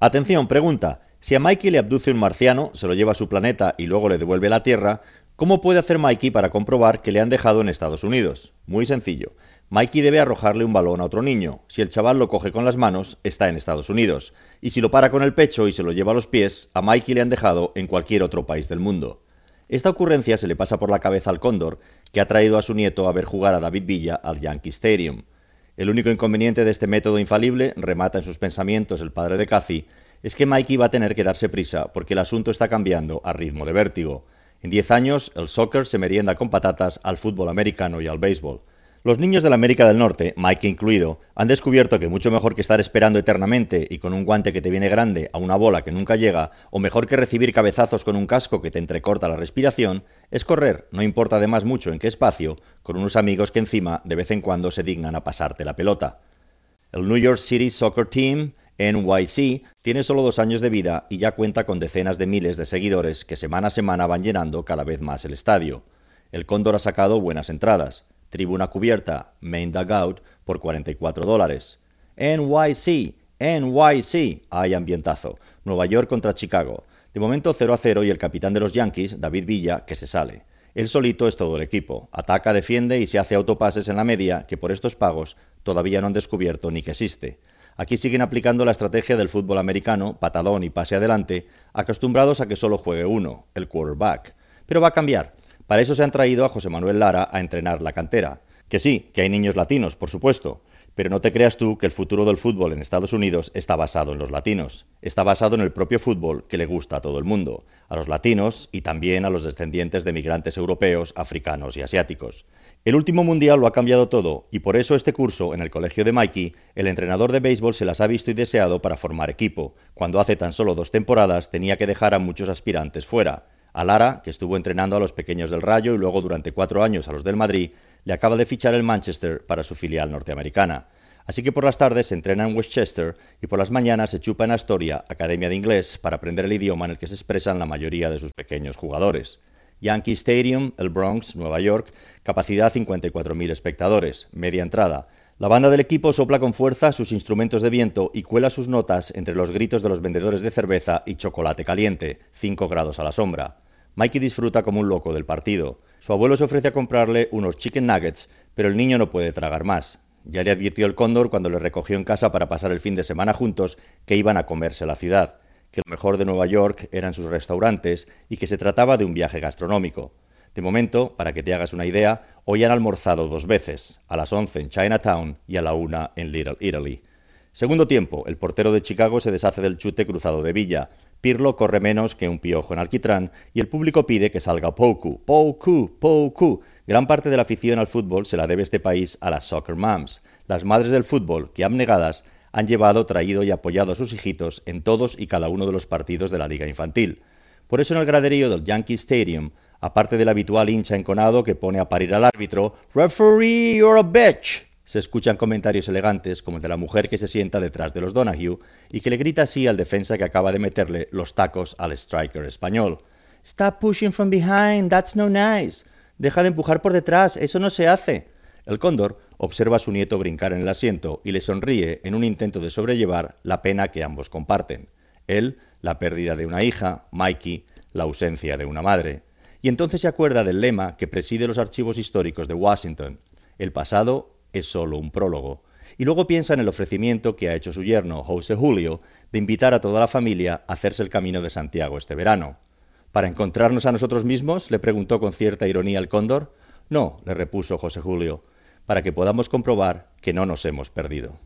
Atención, pregunta. Si a Mikey le abduce un marciano, se lo lleva a su planeta y luego le devuelve a la Tierra, ¿cómo puede hacer Mikey para comprobar que le han dejado en Estados Unidos? Muy sencillo. Mikey debe arrojarle un balón a otro niño. Si el chaval lo coge con las manos, está en Estados Unidos. Y si lo para con el pecho y se lo lleva a los pies, a Mikey le han dejado en cualquier otro país del mundo. Esta ocurrencia se le pasa por la cabeza al cóndor, que ha traído a su nieto a ver jugar a David Villa al Yankee Stadium. El único inconveniente de este método infalible, remata en sus pensamientos el padre de Cathy, es que Mikey va a tener que darse prisa porque el asunto está cambiando a ritmo de vértigo. En 10 años, el soccer se merienda con patatas al fútbol americano y al béisbol. Los niños de la América del Norte, Mike incluido, han descubierto que mucho mejor que estar esperando eternamente y con un guante que te viene grande a una bola que nunca llega, o mejor que recibir cabezazos con un casco que te entrecorta la respiración, es correr, no importa además mucho en qué espacio, con unos amigos que encima de vez en cuando se dignan a pasarte la pelota. El New York City Soccer Team NYC tiene solo dos años de vida y ya cuenta con decenas de miles de seguidores que semana a semana van llenando cada vez más el estadio. El Cóndor ha sacado buenas entradas. Tribuna cubierta, Main Dugout, por 44 dólares. NYC, NYC, hay ambientazo. Nueva York contra Chicago. De momento 0 a 0 y el capitán de los Yankees, David Villa, que se sale. Él solito es todo el equipo. Ataca, defiende y se hace autopases en la media que por estos pagos todavía no han descubierto ni que existe. Aquí siguen aplicando la estrategia del fútbol americano, patadón y pase adelante, acostumbrados a que solo juegue uno, el quarterback. Pero va a cambiar. Para eso se han traído a José Manuel Lara a entrenar la cantera. Que sí, que hay niños latinos, por supuesto, pero no te creas tú que el futuro del fútbol en Estados Unidos está basado en los latinos. Está basado en el propio fútbol que le gusta a todo el mundo, a los latinos y también a los descendientes de migrantes europeos, africanos y asiáticos. El último mundial lo ha cambiado todo y por eso este curso en el colegio de Mikey, el entrenador de béisbol se las ha visto y deseado para formar equipo, cuando hace tan solo dos temporadas tenía que dejar a muchos aspirantes fuera. A Lara, que estuvo entrenando a los pequeños del Rayo y luego durante cuatro años a los del Madrid, le acaba de fichar el Manchester para su filial norteamericana. Así que por las tardes se entrena en Westchester y por las mañanas se chupa en Astoria, Academia de Inglés, para aprender el idioma en el que se expresan la mayoría de sus pequeños jugadores. Yankee Stadium, el Bronx, Nueva York, capacidad 54.000 espectadores, media entrada. La banda del equipo sopla con fuerza sus instrumentos de viento y cuela sus notas entre los gritos de los vendedores de cerveza y chocolate caliente, 5 grados a la sombra. Mikey disfruta como un loco del partido. Su abuelo se ofrece a comprarle unos chicken nuggets, pero el niño no puede tragar más. Ya le advirtió el cóndor cuando le recogió en casa para pasar el fin de semana juntos que iban a comerse la ciudad, que lo mejor de Nueva York eran sus restaurantes y que se trataba de un viaje gastronómico. De momento, para que te hagas una idea, hoy han almorzado dos veces, a las 11 en Chinatown y a la una en Little Italy. Segundo tiempo, el portero de Chicago se deshace del chute cruzado de Villa, Pirlo corre menos que un piojo en alquitrán y el público pide que salga Pouku, Pouku, Pouku. Gran parte de la afición al fútbol se la debe este país a las soccer moms, las madres del fútbol que abnegadas han llevado, traído y apoyado a sus hijitos en todos y cada uno de los partidos de la liga infantil. Por eso en el graderío del Yankee Stadium, aparte del habitual hincha enconado que pone a parir al árbitro, Referee, you're a bitch, se escuchan comentarios elegantes como el de la mujer que se sienta detrás de los Donahue y que le grita así al defensa que acaba de meterle los tacos al striker español. Stop pushing from behind, that's no nice. Deja de empujar por detrás, eso no se hace. El cóndor observa a su nieto brincar en el asiento y le sonríe en un intento de sobrellevar la pena que ambos comparten. Él, la pérdida de una hija, Mikey, la ausencia de una madre. Y entonces se acuerda del lema que preside los archivos históricos de Washington. El pasado es solo un prólogo. Y luego piensa en el ofrecimiento que ha hecho su yerno, José Julio, de invitar a toda la familia a hacerse el camino de Santiago este verano. ¿Para encontrarnos a nosotros mismos? le preguntó con cierta ironía el cóndor. No, le repuso José Julio, para que podamos comprobar que no nos hemos perdido.